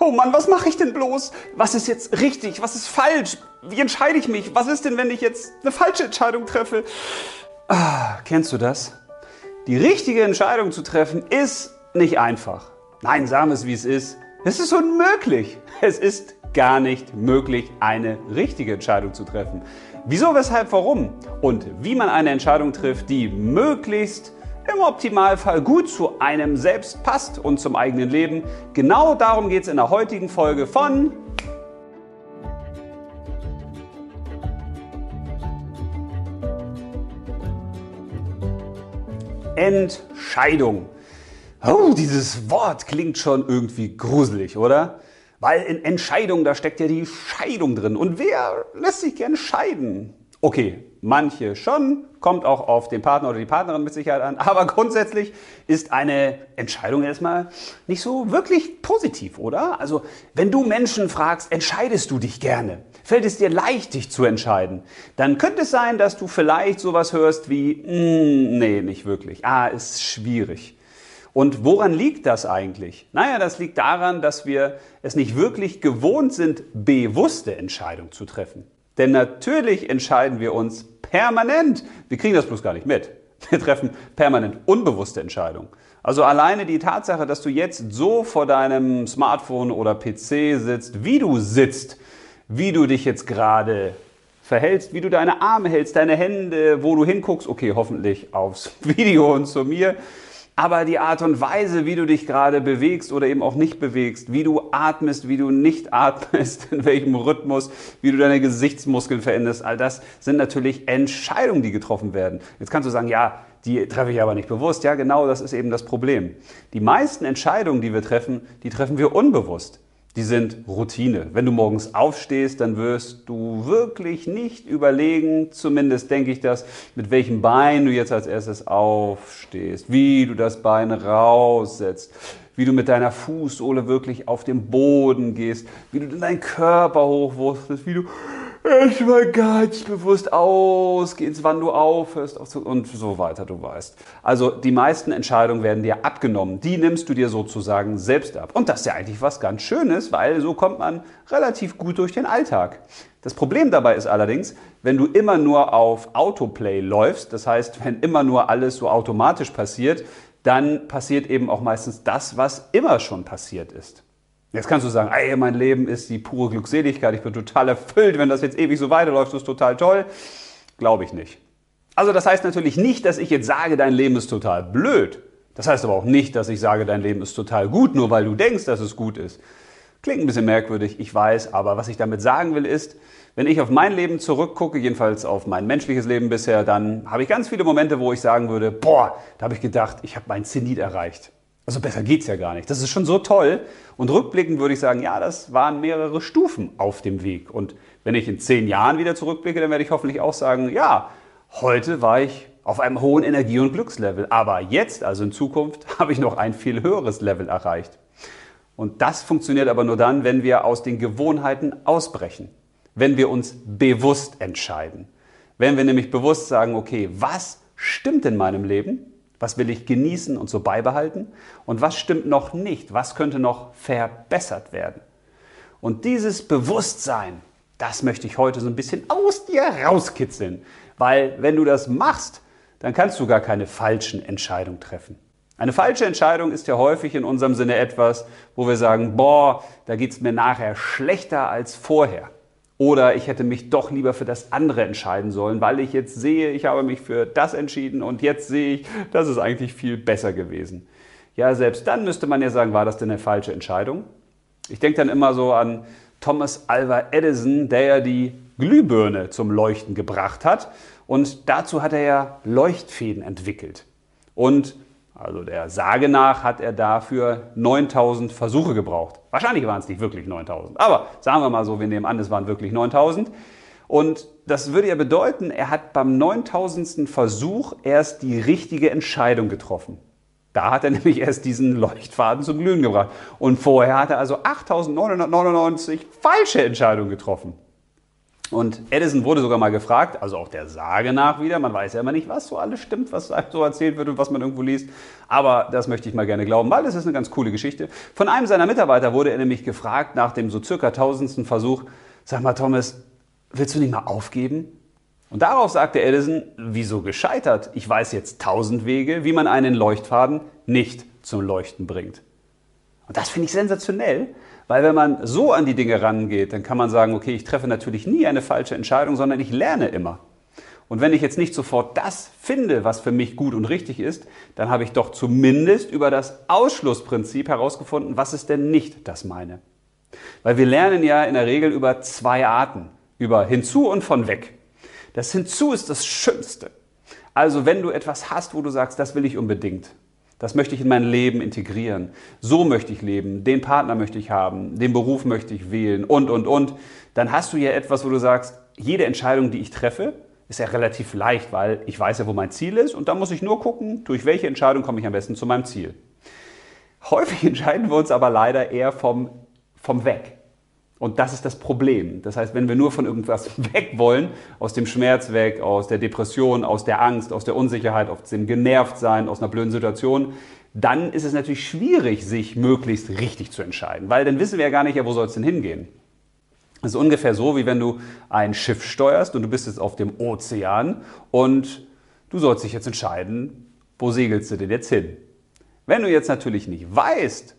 Oh Mann, was mache ich denn bloß? Was ist jetzt richtig? Was ist falsch? Wie entscheide ich mich? Was ist denn, wenn ich jetzt eine falsche Entscheidung treffe? Ah, kennst du das? Die richtige Entscheidung zu treffen ist nicht einfach. Nein, sagen wir es wie es ist. Es ist unmöglich. Es ist gar nicht möglich, eine richtige Entscheidung zu treffen. Wieso, weshalb, warum? Und wie man eine Entscheidung trifft, die möglichst im Optimalfall gut zu einem selbst passt und zum eigenen Leben. Genau darum geht es in der heutigen Folge von Entscheidung. Oh, dieses Wort klingt schon irgendwie gruselig, oder? Weil in Entscheidung, da steckt ja die Scheidung drin. Und wer lässt sich gern scheiden? Okay, manche schon, kommt auch auf den Partner oder die Partnerin mit Sicherheit an, aber grundsätzlich ist eine Entscheidung erstmal nicht so wirklich positiv, oder? Also, wenn du Menschen fragst, entscheidest du dich gerne? Fällt es dir leicht, dich zu entscheiden? Dann könnte es sein, dass du vielleicht sowas hörst wie, mm, nee, nicht wirklich. Ah, ist schwierig. Und woran liegt das eigentlich? Naja, das liegt daran, dass wir es nicht wirklich gewohnt sind, bewusste Entscheidungen zu treffen. Denn natürlich entscheiden wir uns permanent. Wir kriegen das bloß gar nicht mit. Wir treffen permanent unbewusste Entscheidungen. Also alleine die Tatsache, dass du jetzt so vor deinem Smartphone oder PC sitzt, wie du sitzt, wie du dich jetzt gerade verhältst, wie du deine Arme hältst, deine Hände, wo du hinguckst, okay, hoffentlich aufs Video und zu mir, aber die Art und Weise, wie du dich gerade bewegst oder eben auch nicht bewegst, wie du atmest, wie du nicht atmest, in welchem Rhythmus, wie du deine Gesichtsmuskeln veränderst, all das sind natürlich Entscheidungen, die getroffen werden. Jetzt kannst du sagen, ja, die treffe ich aber nicht bewusst. Ja, genau, das ist eben das Problem. Die meisten Entscheidungen, die wir treffen, die treffen wir unbewusst die sind Routine. Wenn du morgens aufstehst, dann wirst du wirklich nicht überlegen, zumindest denke ich das, mit welchem Bein du jetzt als erstes aufstehst, wie du das Bein raussetzt, wie du mit deiner Fußsohle wirklich auf den Boden gehst, wie du deinen Körper hochwurstest, wie du erstmal ganz bewusst ausgehst, wann du aufhörst und so weiter, du weißt. Also die meisten Entscheidungen werden dir abgenommen. Die nimmst du dir sozusagen selbst ab. Und das ist ja eigentlich was ganz Schönes, weil so kommt man relativ gut durch den Alltag. Das Problem dabei ist allerdings, wenn du immer nur auf Autoplay läufst, das heißt, wenn immer nur alles so automatisch passiert, dann passiert eben auch meistens das, was immer schon passiert ist. Jetzt kannst du sagen, ey, mein Leben ist die pure Glückseligkeit, ich bin total erfüllt, wenn das jetzt ewig so weiterläuft, das ist total toll. Glaube ich nicht. Also das heißt natürlich nicht, dass ich jetzt sage, dein Leben ist total blöd. Das heißt aber auch nicht, dass ich sage, dein Leben ist total gut, nur weil du denkst, dass es gut ist. Klingt ein bisschen merkwürdig, ich weiß, aber was ich damit sagen will ist, wenn ich auf mein Leben zurückgucke, jedenfalls auf mein menschliches Leben bisher, dann habe ich ganz viele Momente, wo ich sagen würde, boah, da habe ich gedacht, ich habe mein Zenit erreicht. Also besser geht's ja gar nicht. Das ist schon so toll. Und rückblickend würde ich sagen, ja, das waren mehrere Stufen auf dem Weg. Und wenn ich in zehn Jahren wieder zurückblicke, dann werde ich hoffentlich auch sagen, ja, heute war ich auf einem hohen Energie- und Glückslevel. Aber jetzt, also in Zukunft, habe ich noch ein viel höheres Level erreicht. Und das funktioniert aber nur dann, wenn wir aus den Gewohnheiten ausbrechen. Wenn wir uns bewusst entscheiden. Wenn wir nämlich bewusst sagen, okay, was stimmt in meinem Leben? Was will ich genießen und so beibehalten? Und was stimmt noch nicht? Was könnte noch verbessert werden? Und dieses Bewusstsein, das möchte ich heute so ein bisschen aus dir rauskitzeln. Weil wenn du das machst, dann kannst du gar keine falschen Entscheidungen treffen. Eine falsche Entscheidung ist ja häufig in unserem Sinne etwas, wo wir sagen, boah, da geht es mir nachher schlechter als vorher. Oder ich hätte mich doch lieber für das andere entscheiden sollen, weil ich jetzt sehe, ich habe mich für das entschieden und jetzt sehe ich, das ist eigentlich viel besser gewesen. Ja, selbst dann müsste man ja sagen, war das denn eine falsche Entscheidung? Ich denke dann immer so an Thomas Alva Edison, der ja die Glühbirne zum Leuchten gebracht hat. Und dazu hat er ja Leuchtfäden entwickelt. Und also der Sage nach hat er dafür 9000 Versuche gebraucht. Wahrscheinlich waren es nicht wirklich 9000, aber sagen wir mal so, wir nehmen an, es waren wirklich 9000. Und das würde ja bedeuten, er hat beim 9000. Versuch erst die richtige Entscheidung getroffen. Da hat er nämlich erst diesen Leuchtfaden zum Glühen gebracht. Und vorher hat er also 8999 falsche Entscheidungen getroffen. Und Edison wurde sogar mal gefragt, also auch der Sage nach wieder, man weiß ja immer nicht, was so alles stimmt, was so erzählt wird und was man irgendwo liest, aber das möchte ich mal gerne glauben, weil es ist eine ganz coole Geschichte. Von einem seiner Mitarbeiter wurde er nämlich gefragt nach dem so circa tausendsten Versuch, sag mal Thomas, willst du nicht mal aufgeben? Und darauf sagte Edison, wieso gescheitert? Ich weiß jetzt tausend Wege, wie man einen Leuchtfaden nicht zum Leuchten bringt. Und das finde ich sensationell, weil wenn man so an die Dinge rangeht, dann kann man sagen, okay, ich treffe natürlich nie eine falsche Entscheidung, sondern ich lerne immer. Und wenn ich jetzt nicht sofort das finde, was für mich gut und richtig ist, dann habe ich doch zumindest über das Ausschlussprinzip herausgefunden, was ist denn nicht das meine. Weil wir lernen ja in der Regel über zwei Arten, über hinzu und von weg. Das hinzu ist das Schönste. Also wenn du etwas hast, wo du sagst, das will ich unbedingt, das möchte ich in mein Leben integrieren. So möchte ich leben. Den Partner möchte ich haben. Den Beruf möchte ich wählen und, und, und. Dann hast du ja etwas, wo du sagst, jede Entscheidung, die ich treffe, ist ja relativ leicht, weil ich weiß ja, wo mein Ziel ist und da muss ich nur gucken, durch welche Entscheidung komme ich am besten zu meinem Ziel. Häufig entscheiden wir uns aber leider eher vom, vom Weg. Und das ist das Problem. Das heißt, wenn wir nur von irgendwas weg wollen, aus dem Schmerz weg, aus der Depression, aus der Angst, aus der Unsicherheit, aus dem Genervtsein, aus einer blöden Situation, dann ist es natürlich schwierig, sich möglichst richtig zu entscheiden, weil dann wissen wir ja gar nicht, ja, wo soll es denn hingehen. Das ist ungefähr so, wie wenn du ein Schiff steuerst und du bist jetzt auf dem Ozean und du sollst dich jetzt entscheiden, wo segelst du denn jetzt hin? Wenn du jetzt natürlich nicht weißt,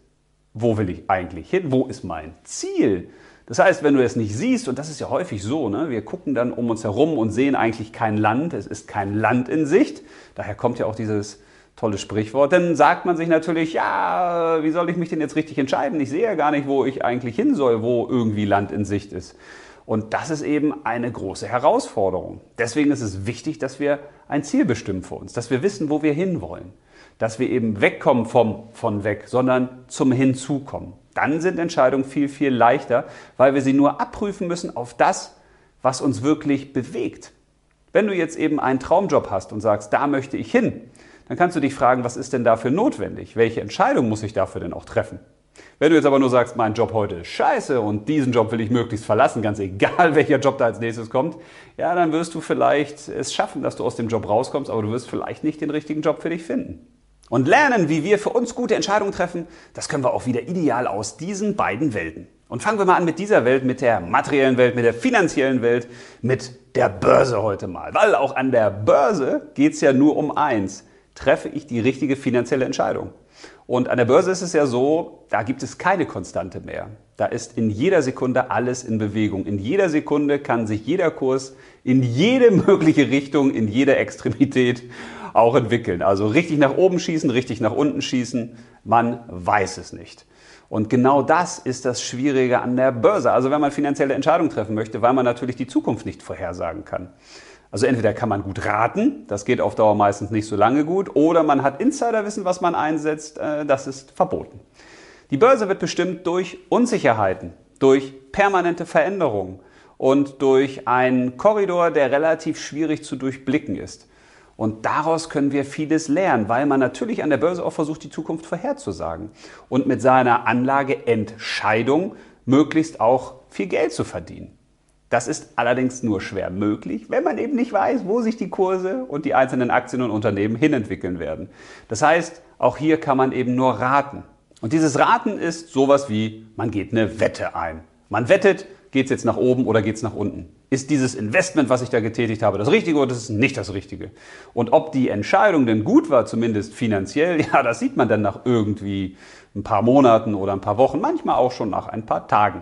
wo will ich eigentlich hin, wo ist mein Ziel, das heißt, wenn du es nicht siehst, und das ist ja häufig so, ne, wir gucken dann um uns herum und sehen eigentlich kein Land, es ist kein Land in Sicht, daher kommt ja auch dieses tolle Sprichwort, dann sagt man sich natürlich, ja, wie soll ich mich denn jetzt richtig entscheiden? Ich sehe ja gar nicht, wo ich eigentlich hin soll, wo irgendwie Land in Sicht ist. Und das ist eben eine große Herausforderung. Deswegen ist es wichtig, dass wir ein Ziel bestimmen für uns, dass wir wissen, wo wir hinwollen, dass wir eben wegkommen vom von weg, sondern zum Hinzukommen dann sind Entscheidungen viel, viel leichter, weil wir sie nur abprüfen müssen auf das, was uns wirklich bewegt. Wenn du jetzt eben einen Traumjob hast und sagst, da möchte ich hin, dann kannst du dich fragen, was ist denn dafür notwendig? Welche Entscheidung muss ich dafür denn auch treffen? Wenn du jetzt aber nur sagst, mein Job heute ist scheiße und diesen Job will ich möglichst verlassen, ganz egal welcher Job da als nächstes kommt, ja, dann wirst du vielleicht es schaffen, dass du aus dem Job rauskommst, aber du wirst vielleicht nicht den richtigen Job für dich finden und lernen, wie wir für uns gute Entscheidungen treffen, das können wir auch wieder ideal aus diesen beiden Welten. Und fangen wir mal an mit dieser Welt, mit der materiellen Welt, mit der finanziellen Welt, mit der Börse heute mal. Weil auch an der Börse geht es ja nur um eins. Treffe ich die richtige finanzielle Entscheidung? Und an der Börse ist es ja so, da gibt es keine Konstante mehr. Da ist in jeder Sekunde alles in Bewegung. In jeder Sekunde kann sich jeder Kurs in jede mögliche Richtung, in jede Extremität auch entwickeln. Also richtig nach oben schießen, richtig nach unten schießen, man weiß es nicht. Und genau das ist das Schwierige an der Börse. Also wenn man finanzielle Entscheidungen treffen möchte, weil man natürlich die Zukunft nicht vorhersagen kann. Also entweder kann man gut raten, das geht auf Dauer meistens nicht so lange gut, oder man hat Insiderwissen, was man einsetzt, äh, das ist verboten. Die Börse wird bestimmt durch Unsicherheiten, durch permanente Veränderungen und durch einen Korridor, der relativ schwierig zu durchblicken ist. Und daraus können wir vieles lernen, weil man natürlich an der Börse auch versucht, die Zukunft vorherzusagen und mit seiner Anlageentscheidung möglichst auch viel Geld zu verdienen. Das ist allerdings nur schwer möglich, wenn man eben nicht weiß, wo sich die Kurse und die einzelnen Aktien und Unternehmen hinentwickeln werden. Das heißt, auch hier kann man eben nur raten. Und dieses Raten ist sowas wie, man geht eine Wette ein. Man wettet, geht es jetzt nach oben oder geht es nach unten? Ist dieses Investment, was ich da getätigt habe, das Richtige oder ist es nicht das Richtige? Und ob die Entscheidung denn gut war, zumindest finanziell, ja, das sieht man dann nach irgendwie ein paar Monaten oder ein paar Wochen, manchmal auch schon nach ein paar Tagen.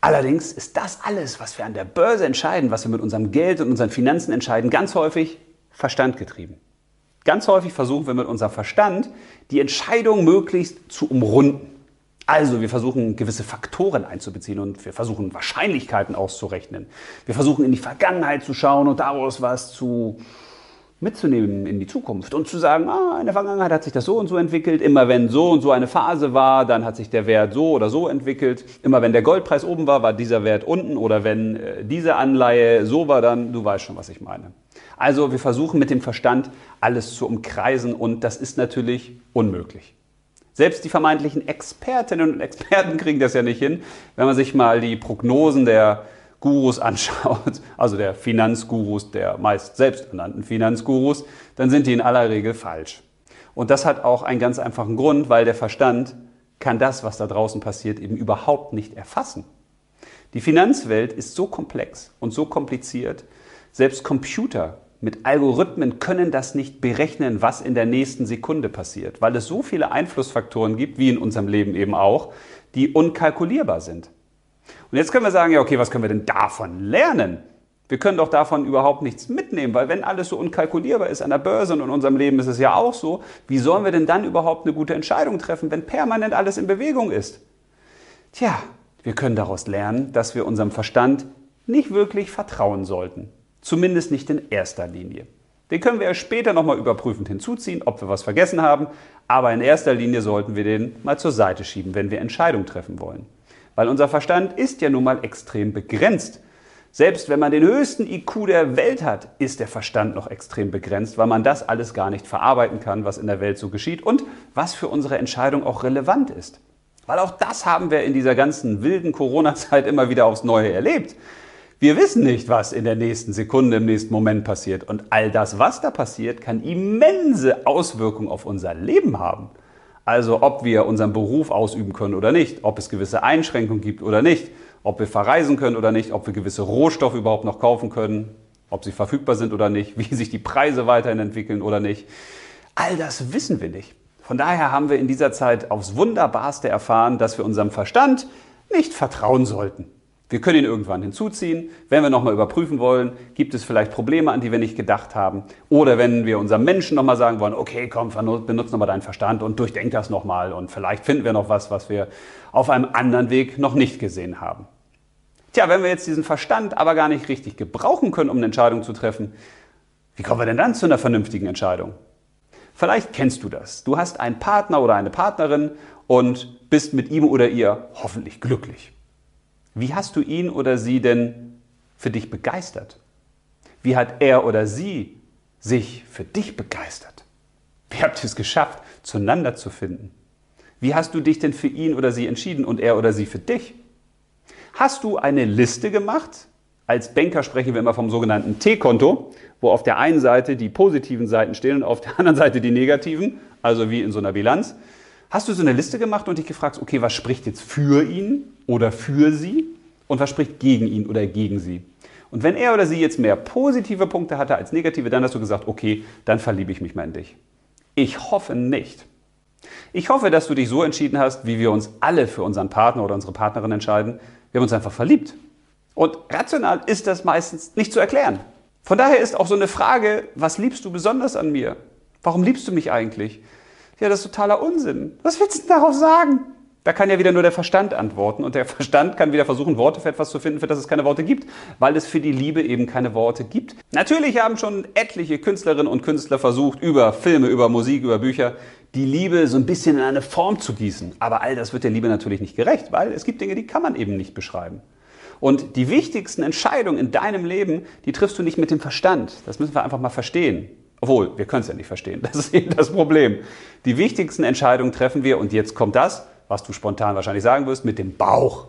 Allerdings ist das alles, was wir an der Börse entscheiden, was wir mit unserem Geld und unseren Finanzen entscheiden, ganz häufig Verstand getrieben. Ganz häufig versuchen wir mit unserem Verstand die Entscheidung möglichst zu umrunden. Also wir versuchen gewisse Faktoren einzubeziehen und wir versuchen Wahrscheinlichkeiten auszurechnen. Wir versuchen in die Vergangenheit zu schauen und daraus was zu mitzunehmen in die Zukunft und zu sagen, ah, in der Vergangenheit hat sich das so und so entwickelt. Immer wenn so und so eine Phase war, dann hat sich der Wert so oder so entwickelt. Immer wenn der Goldpreis oben war, war dieser Wert unten oder wenn äh, diese Anleihe so war, dann, du weißt schon, was ich meine. Also wir versuchen mit dem Verstand alles zu umkreisen und das ist natürlich unmöglich. Selbst die vermeintlichen Expertinnen und Experten kriegen das ja nicht hin. Wenn man sich mal die Prognosen der Gurus anschaut, also der Finanzgurus, der meist selbsternannten Finanzgurus, dann sind die in aller Regel falsch. Und das hat auch einen ganz einfachen Grund, weil der Verstand kann das, was da draußen passiert, eben überhaupt nicht erfassen. Die Finanzwelt ist so komplex und so kompliziert, selbst Computer mit Algorithmen können das nicht berechnen, was in der nächsten Sekunde passiert, weil es so viele Einflussfaktoren gibt, wie in unserem Leben eben auch, die unkalkulierbar sind. Und jetzt können wir sagen, ja, okay, was können wir denn davon lernen? Wir können doch davon überhaupt nichts mitnehmen, weil wenn alles so unkalkulierbar ist an der Börse und in unserem Leben ist es ja auch so, wie sollen wir denn dann überhaupt eine gute Entscheidung treffen, wenn permanent alles in Bewegung ist? Tja, wir können daraus lernen, dass wir unserem Verstand nicht wirklich vertrauen sollten. Zumindest nicht in erster Linie. Den können wir ja später nochmal überprüfend hinzuziehen, ob wir was vergessen haben, aber in erster Linie sollten wir den mal zur Seite schieben, wenn wir Entscheidungen treffen wollen. Weil unser Verstand ist ja nun mal extrem begrenzt. Selbst wenn man den höchsten IQ der Welt hat, ist der Verstand noch extrem begrenzt, weil man das alles gar nicht verarbeiten kann, was in der Welt so geschieht und was für unsere Entscheidung auch relevant ist. Weil auch das haben wir in dieser ganzen wilden Corona-Zeit immer wieder aufs Neue erlebt. Wir wissen nicht, was in der nächsten Sekunde, im nächsten Moment passiert. Und all das, was da passiert, kann immense Auswirkungen auf unser Leben haben. Also ob wir unseren Beruf ausüben können oder nicht, ob es gewisse Einschränkungen gibt oder nicht, ob wir verreisen können oder nicht, ob wir gewisse Rohstoffe überhaupt noch kaufen können, ob sie verfügbar sind oder nicht, wie sich die Preise weiterhin entwickeln oder nicht. All das wissen wir nicht. Von daher haben wir in dieser Zeit aufs Wunderbarste erfahren, dass wir unserem Verstand nicht vertrauen sollten. Wir können ihn irgendwann hinzuziehen. Wenn wir nochmal überprüfen wollen, gibt es vielleicht Probleme, an die wir nicht gedacht haben. Oder wenn wir unserem Menschen nochmal sagen wollen, okay, komm, benutze nochmal deinen Verstand und durchdenk das nochmal und vielleicht finden wir noch was, was wir auf einem anderen Weg noch nicht gesehen haben. Tja, wenn wir jetzt diesen Verstand aber gar nicht richtig gebrauchen können, um eine Entscheidung zu treffen, wie kommen wir denn dann zu einer vernünftigen Entscheidung? Vielleicht kennst du das. Du hast einen Partner oder eine Partnerin und bist mit ihm oder ihr hoffentlich glücklich. Wie hast du ihn oder sie denn für dich begeistert? Wie hat er oder sie sich für dich begeistert? Wie habt ihr es geschafft, zueinander zu finden? Wie hast du dich denn für ihn oder sie entschieden und er oder sie für dich? Hast du eine Liste gemacht? Als Banker sprechen wir immer vom sogenannten T-Konto, wo auf der einen Seite die positiven Seiten stehen und auf der anderen Seite die negativen, also wie in so einer Bilanz. Hast du so eine Liste gemacht und dich gefragt, okay, was spricht jetzt für ihn oder für sie und was spricht gegen ihn oder gegen sie? Und wenn er oder sie jetzt mehr positive Punkte hatte als negative, dann hast du gesagt, okay, dann verliebe ich mich mal in dich. Ich hoffe nicht. Ich hoffe, dass du dich so entschieden hast, wie wir uns alle für unseren Partner oder unsere Partnerin entscheiden. Wir haben uns einfach verliebt. Und rational ist das meistens nicht zu erklären. Von daher ist auch so eine Frage, was liebst du besonders an mir? Warum liebst du mich eigentlich? Ja, das ist totaler Unsinn. Was willst du denn darauf sagen? Da kann ja wieder nur der Verstand antworten und der Verstand kann wieder versuchen, Worte für etwas zu finden, für das es keine Worte gibt, weil es für die Liebe eben keine Worte gibt. Natürlich haben schon etliche Künstlerinnen und Künstler versucht, über Filme, über Musik, über Bücher, die Liebe so ein bisschen in eine Form zu gießen. Aber all das wird der Liebe natürlich nicht gerecht, weil es gibt Dinge, die kann man eben nicht beschreiben. Und die wichtigsten Entscheidungen in deinem Leben, die triffst du nicht mit dem Verstand. Das müssen wir einfach mal verstehen. Obwohl, wir können es ja nicht verstehen. Das ist eben das Problem. Die wichtigsten Entscheidungen treffen wir, und jetzt kommt das, was du spontan wahrscheinlich sagen wirst, mit dem Bauch.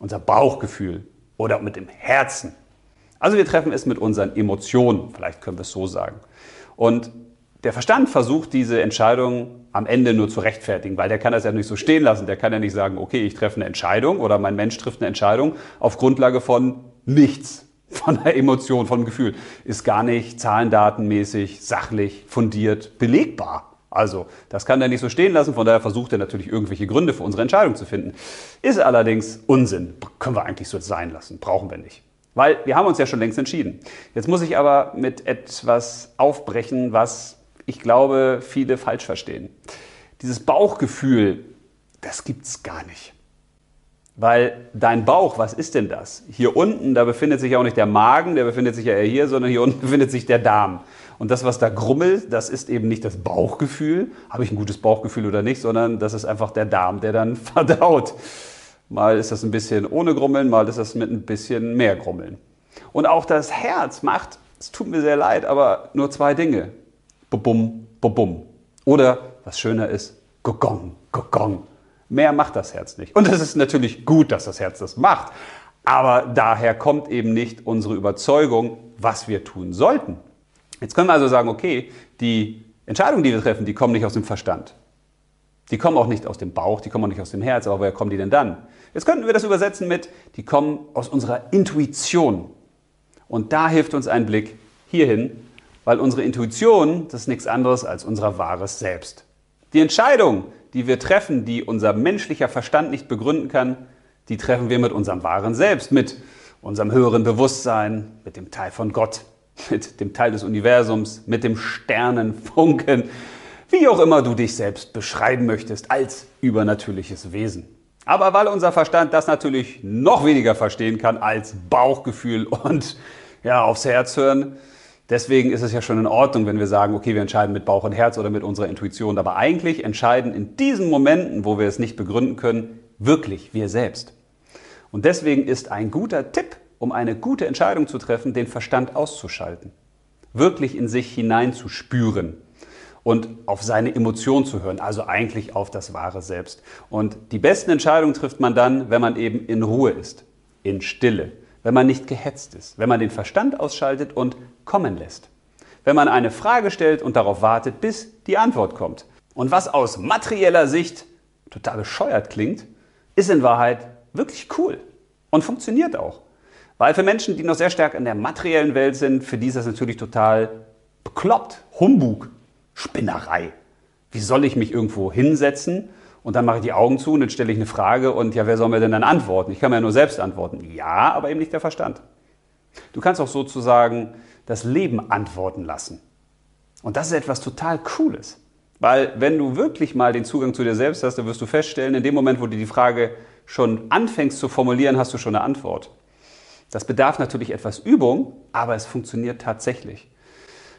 Unser Bauchgefühl oder mit dem Herzen. Also wir treffen es mit unseren Emotionen, vielleicht können wir es so sagen. Und der Verstand versucht diese Entscheidung am Ende nur zu rechtfertigen, weil der kann das ja nicht so stehen lassen. Der kann ja nicht sagen, okay, ich treffe eine Entscheidung oder mein Mensch trifft eine Entscheidung auf Grundlage von nichts von der Emotion, vom Gefühl, ist gar nicht zahlendatenmäßig, sachlich, fundiert, belegbar. Also, das kann er nicht so stehen lassen, von daher versucht er natürlich irgendwelche Gründe für unsere Entscheidung zu finden. Ist allerdings Unsinn. Können wir eigentlich so sein lassen, brauchen wir nicht. Weil wir haben uns ja schon längst entschieden. Jetzt muss ich aber mit etwas aufbrechen, was ich glaube, viele falsch verstehen. Dieses Bauchgefühl, das gibt es gar nicht. Weil dein Bauch, was ist denn das? Hier unten, da befindet sich auch nicht der Magen, der befindet sich ja eher hier, sondern hier unten befindet sich der Darm. Und das, was da grummelt, das ist eben nicht das Bauchgefühl, habe ich ein gutes Bauchgefühl oder nicht, sondern das ist einfach der Darm, der dann verdaut. Mal ist das ein bisschen ohne Grummeln, mal ist das mit ein bisschen mehr Grummeln. Und auch das Herz macht, es tut mir sehr leid, aber nur zwei Dinge. Bubum, bubum. Oder, was schöner ist, gogong, gogong. Mehr macht das Herz nicht. Und es ist natürlich gut, dass das Herz das macht. Aber daher kommt eben nicht unsere Überzeugung, was wir tun sollten. Jetzt können wir also sagen, okay, die Entscheidungen, die wir treffen, die kommen nicht aus dem Verstand. Die kommen auch nicht aus dem Bauch, die kommen auch nicht aus dem Herz, aber woher kommen die denn dann? Jetzt könnten wir das übersetzen mit, die kommen aus unserer Intuition. Und da hilft uns ein Blick hierhin, weil unsere Intuition, das ist nichts anderes als unser wahres Selbst. Die Entscheidung, die wir treffen, die unser menschlicher Verstand nicht begründen kann, die treffen wir mit unserem wahren Selbst, mit unserem höheren Bewusstsein, mit dem Teil von Gott, mit dem Teil des Universums, mit dem Sternenfunken, wie auch immer du dich selbst beschreiben möchtest als übernatürliches Wesen. Aber weil unser Verstand das natürlich noch weniger verstehen kann als Bauchgefühl und ja, aufs Herz hören, deswegen ist es ja schon in Ordnung, wenn wir sagen, okay, wir entscheiden mit Bauch und Herz oder mit unserer Intuition. Aber eigentlich entscheiden in diesen Momenten, wo wir es nicht begründen können, wirklich wir selbst. Und deswegen ist ein guter Tipp, um eine gute Entscheidung zu treffen, den Verstand auszuschalten. Wirklich in sich hineinzuspüren und auf seine Emotion zu hören, also eigentlich auf das wahre Selbst. Und die besten Entscheidungen trifft man dann, wenn man eben in Ruhe ist, in Stille, wenn man nicht gehetzt ist, wenn man den Verstand ausschaltet und kommen lässt. Wenn man eine Frage stellt und darauf wartet, bis die Antwort kommt. Und was aus materieller Sicht total bescheuert klingt, ist in Wahrheit wirklich cool und funktioniert auch. Weil für Menschen, die noch sehr stark in der materiellen Welt sind, für die ist das natürlich total bekloppt, Humbug, Spinnerei. Wie soll ich mich irgendwo hinsetzen und dann mache ich die Augen zu und dann stelle ich eine Frage und ja, wer soll mir denn dann antworten? Ich kann mir ja nur selbst antworten. Ja, aber eben nicht der Verstand. Du kannst auch sozusagen das Leben antworten lassen. Und das ist etwas total Cooles. Weil wenn du wirklich mal den Zugang zu dir selbst hast, dann wirst du feststellen, in dem Moment, wo du die Frage schon anfängst zu formulieren, hast du schon eine Antwort. Das bedarf natürlich etwas Übung, aber es funktioniert tatsächlich.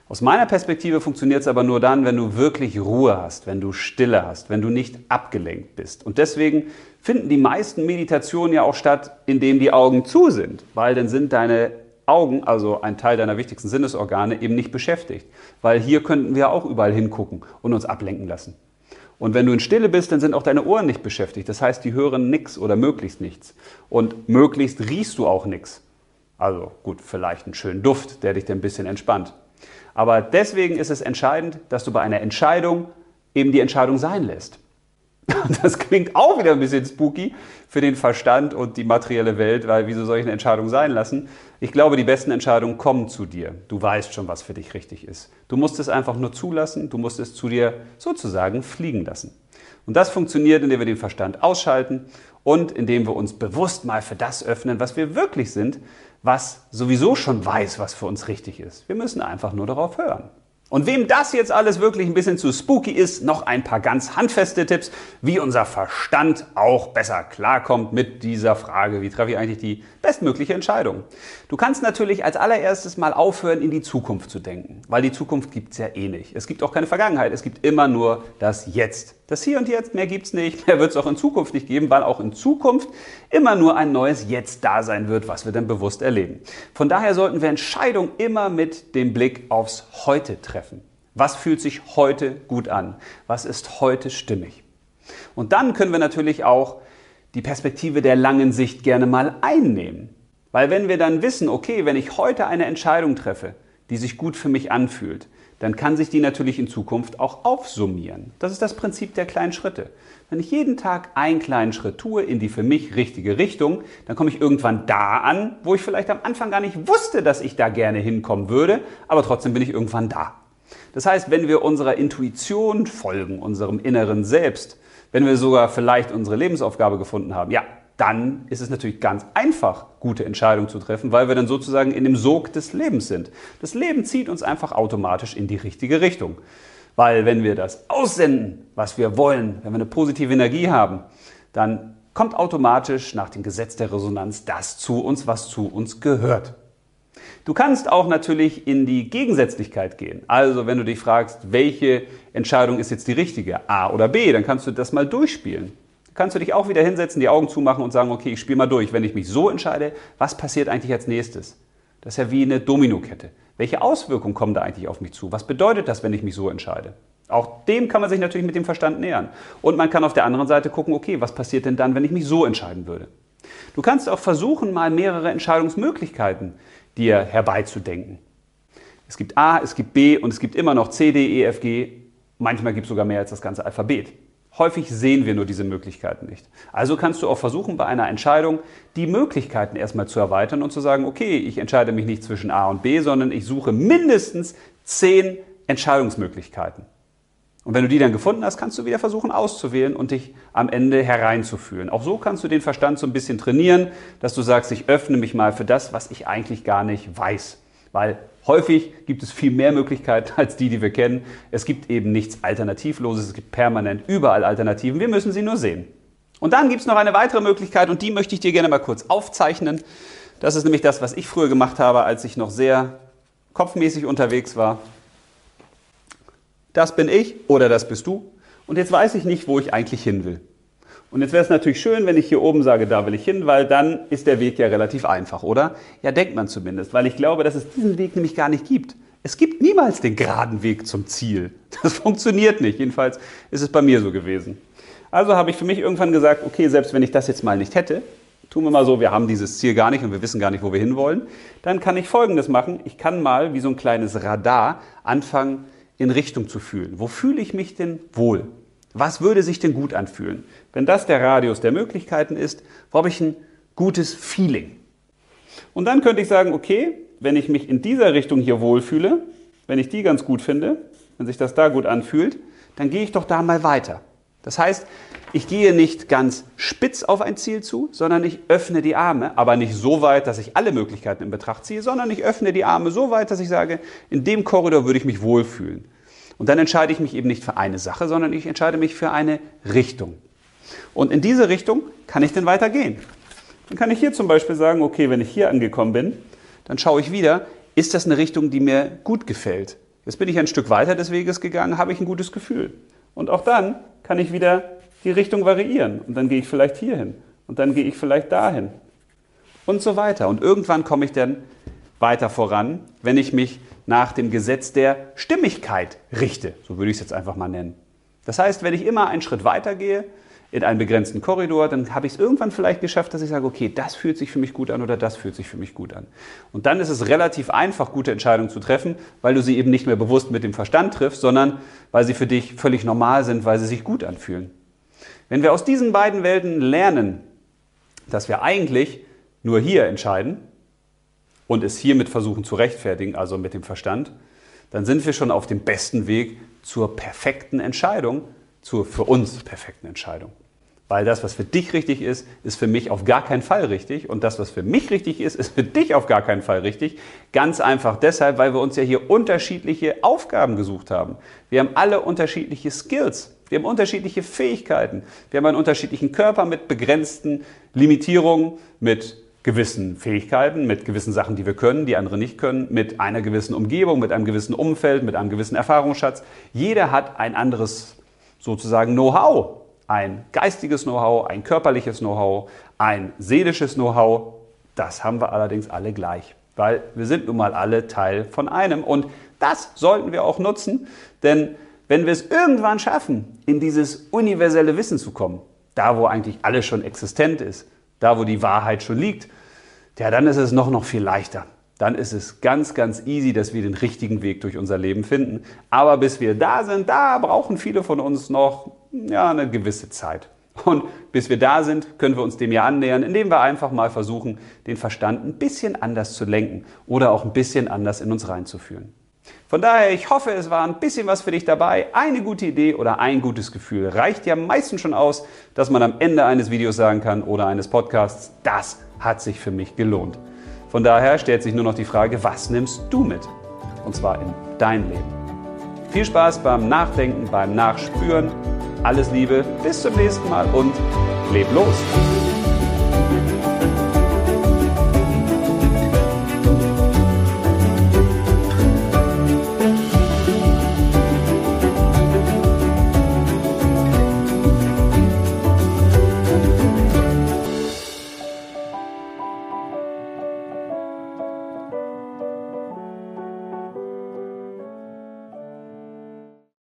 Aus meiner Perspektive funktioniert es aber nur dann, wenn du wirklich Ruhe hast, wenn du Stille hast, wenn du nicht abgelenkt bist. Und deswegen finden die meisten Meditationen ja auch statt, indem die Augen zu sind, weil dann sind deine Augen, also ein Teil deiner wichtigsten Sinnesorgane, eben nicht beschäftigt. Weil hier könnten wir auch überall hingucken und uns ablenken lassen. Und wenn du in Stille bist, dann sind auch deine Ohren nicht beschäftigt. Das heißt, die hören nichts oder möglichst nichts. Und möglichst riechst du auch nichts. Also gut, vielleicht einen schönen Duft, der dich dann ein bisschen entspannt. Aber deswegen ist es entscheidend, dass du bei einer Entscheidung eben die Entscheidung sein lässt. Das klingt auch wieder ein bisschen spooky für den Verstand und die materielle Welt, weil wieso soll ich eine Entscheidung sein lassen? Ich glaube, die besten Entscheidungen kommen zu dir. Du weißt schon, was für dich richtig ist. Du musst es einfach nur zulassen, du musst es zu dir sozusagen fliegen lassen. Und das funktioniert, indem wir den Verstand ausschalten und indem wir uns bewusst mal für das öffnen, was wir wirklich sind, was sowieso schon weiß, was für uns richtig ist. Wir müssen einfach nur darauf hören. Und wem das jetzt alles wirklich ein bisschen zu spooky ist, noch ein paar ganz handfeste Tipps, wie unser Verstand auch besser klarkommt mit dieser Frage, wie treffe ich eigentlich die bestmögliche Entscheidung. Du kannst natürlich als allererstes mal aufhören, in die Zukunft zu denken, weil die Zukunft gibt es ja eh nicht. Es gibt auch keine Vergangenheit, es gibt immer nur das Jetzt. Das Hier und Jetzt, mehr gibt es nicht, mehr wird es auch in Zukunft nicht geben, weil auch in Zukunft immer nur ein neues Jetzt da sein wird, was wir dann bewusst erleben. Von daher sollten wir Entscheidungen immer mit dem Blick aufs Heute treffen. Was fühlt sich heute gut an? Was ist heute stimmig? Und dann können wir natürlich auch die Perspektive der langen Sicht gerne mal einnehmen. Weil wenn wir dann wissen, okay, wenn ich heute eine Entscheidung treffe, die sich gut für mich anfühlt, dann kann sich die natürlich in Zukunft auch aufsummieren. Das ist das Prinzip der kleinen Schritte. Wenn ich jeden Tag einen kleinen Schritt tue in die für mich richtige Richtung, dann komme ich irgendwann da an, wo ich vielleicht am Anfang gar nicht wusste, dass ich da gerne hinkommen würde, aber trotzdem bin ich irgendwann da. Das heißt, wenn wir unserer Intuition folgen, unserem inneren Selbst, wenn wir sogar vielleicht unsere Lebensaufgabe gefunden haben, ja, dann ist es natürlich ganz einfach, gute Entscheidungen zu treffen, weil wir dann sozusagen in dem Sog des Lebens sind. Das Leben zieht uns einfach automatisch in die richtige Richtung. Weil wenn wir das aussenden, was wir wollen, wenn wir eine positive Energie haben, dann kommt automatisch nach dem Gesetz der Resonanz das zu uns, was zu uns gehört. Du kannst auch natürlich in die Gegensätzlichkeit gehen. Also wenn du dich fragst, welche Entscheidung ist jetzt die richtige, A oder B, dann kannst du das mal durchspielen kannst du dich auch wieder hinsetzen, die Augen zumachen und sagen, okay, ich spiele mal durch. Wenn ich mich so entscheide, was passiert eigentlich als nächstes? Das ist ja wie eine Dominokette. Welche Auswirkungen kommen da eigentlich auf mich zu? Was bedeutet das, wenn ich mich so entscheide? Auch dem kann man sich natürlich mit dem Verstand nähern. Und man kann auf der anderen Seite gucken, okay, was passiert denn dann, wenn ich mich so entscheiden würde? Du kannst auch versuchen, mal mehrere Entscheidungsmöglichkeiten dir herbeizudenken. Es gibt A, es gibt B und es gibt immer noch C, D, E, F, G. Manchmal gibt es sogar mehr als das ganze Alphabet. Häufig sehen wir nur diese Möglichkeiten nicht. Also kannst du auch versuchen, bei einer Entscheidung die Möglichkeiten erstmal zu erweitern und zu sagen, okay, ich entscheide mich nicht zwischen A und B, sondern ich suche mindestens zehn Entscheidungsmöglichkeiten. Und wenn du die dann gefunden hast, kannst du wieder versuchen auszuwählen und dich am Ende hereinzufühlen. Auch so kannst du den Verstand so ein bisschen trainieren, dass du sagst, ich öffne mich mal für das, was ich eigentlich gar nicht weiß. Weil häufig gibt es viel mehr Möglichkeiten als die, die wir kennen. Es gibt eben nichts Alternativloses, es gibt permanent überall Alternativen. Wir müssen sie nur sehen. Und dann gibt es noch eine weitere Möglichkeit und die möchte ich dir gerne mal kurz aufzeichnen. Das ist nämlich das, was ich früher gemacht habe, als ich noch sehr kopfmäßig unterwegs war das bin ich oder das bist du. Und jetzt weiß ich nicht, wo ich eigentlich hin will. Und jetzt wäre es natürlich schön, wenn ich hier oben sage, da will ich hin, weil dann ist der Weg ja relativ einfach, oder? Ja, denkt man zumindest, weil ich glaube, dass es diesen Weg nämlich gar nicht gibt. Es gibt niemals den geraden Weg zum Ziel. Das funktioniert nicht. Jedenfalls ist es bei mir so gewesen. Also habe ich für mich irgendwann gesagt, okay, selbst wenn ich das jetzt mal nicht hätte, tun wir mal so, wir haben dieses Ziel gar nicht und wir wissen gar nicht, wo wir hinwollen, dann kann ich Folgendes machen. Ich kann mal wie so ein kleines Radar anfangen, in Richtung zu fühlen. Wo fühle ich mich denn wohl? Was würde sich denn gut anfühlen? Wenn das der Radius der Möglichkeiten ist, wo habe ich ein gutes Feeling? Und dann könnte ich sagen, okay, wenn ich mich in dieser Richtung hier wohlfühle, wenn ich die ganz gut finde, wenn sich das da gut anfühlt, dann gehe ich doch da mal weiter. Das heißt, ich gehe nicht ganz spitz auf ein Ziel zu, sondern ich öffne die Arme, aber nicht so weit, dass ich alle Möglichkeiten in Betracht ziehe, sondern ich öffne die Arme so weit, dass ich sage, in dem Korridor würde ich mich wohlfühlen. Und dann entscheide ich mich eben nicht für eine Sache, sondern ich entscheide mich für eine Richtung. Und in diese Richtung kann ich dann weitergehen. Dann kann ich hier zum Beispiel sagen, okay, wenn ich hier angekommen bin, dann schaue ich wieder, ist das eine Richtung, die mir gut gefällt? Jetzt bin ich ein Stück weiter des Weges gegangen, habe ich ein gutes Gefühl. Und auch dann kann ich wieder die Richtung variieren. Und dann gehe ich vielleicht hier hin. Und dann gehe ich vielleicht dahin. Und so weiter. Und irgendwann komme ich dann weiter voran, wenn ich mich nach dem Gesetz der Stimmigkeit richte. So würde ich es jetzt einfach mal nennen. Das heißt, wenn ich immer einen Schritt weiter gehe, in einen begrenzten Korridor, dann habe ich es irgendwann vielleicht geschafft, dass ich sage, okay, das fühlt sich für mich gut an oder das fühlt sich für mich gut an. Und dann ist es relativ einfach, gute Entscheidungen zu treffen, weil du sie eben nicht mehr bewusst mit dem Verstand triffst, sondern weil sie für dich völlig normal sind, weil sie sich gut anfühlen. Wenn wir aus diesen beiden Welten lernen, dass wir eigentlich nur hier entscheiden und es hiermit versuchen zu rechtfertigen, also mit dem Verstand, dann sind wir schon auf dem besten Weg zur perfekten Entscheidung, zur für uns perfekten Entscheidung. Weil das, was für dich richtig ist, ist für mich auf gar keinen Fall richtig. Und das, was für mich richtig ist, ist für dich auf gar keinen Fall richtig. Ganz einfach deshalb, weil wir uns ja hier unterschiedliche Aufgaben gesucht haben. Wir haben alle unterschiedliche Skills. Wir haben unterschiedliche Fähigkeiten. Wir haben einen unterschiedlichen Körper mit begrenzten Limitierungen, mit gewissen Fähigkeiten, mit gewissen Sachen, die wir können, die andere nicht können, mit einer gewissen Umgebung, mit einem gewissen Umfeld, mit einem gewissen Erfahrungsschatz. Jeder hat ein anderes sozusagen Know-how. Ein geistiges Know-how, ein körperliches Know-how, ein seelisches Know-how. Das haben wir allerdings alle gleich, weil wir sind nun mal alle Teil von einem. Und das sollten wir auch nutzen, denn wenn wir es irgendwann schaffen, in dieses universelle Wissen zu kommen, da wo eigentlich alles schon existent ist, da wo die Wahrheit schon liegt, ja, dann ist es noch, noch viel leichter dann ist es ganz, ganz easy, dass wir den richtigen Weg durch unser Leben finden. Aber bis wir da sind, da brauchen viele von uns noch ja, eine gewisse Zeit. Und bis wir da sind, können wir uns dem ja annähern, indem wir einfach mal versuchen, den Verstand ein bisschen anders zu lenken oder auch ein bisschen anders in uns reinzuführen. Von daher, ich hoffe, es war ein bisschen was für dich dabei. Eine gute Idee oder ein gutes Gefühl reicht ja meistens schon aus, dass man am Ende eines Videos sagen kann oder eines Podcasts, das hat sich für mich gelohnt. Von daher stellt sich nur noch die Frage, was nimmst du mit? Und zwar in dein Leben. Viel Spaß beim Nachdenken, beim Nachspüren. Alles Liebe, bis zum nächsten Mal und leb los!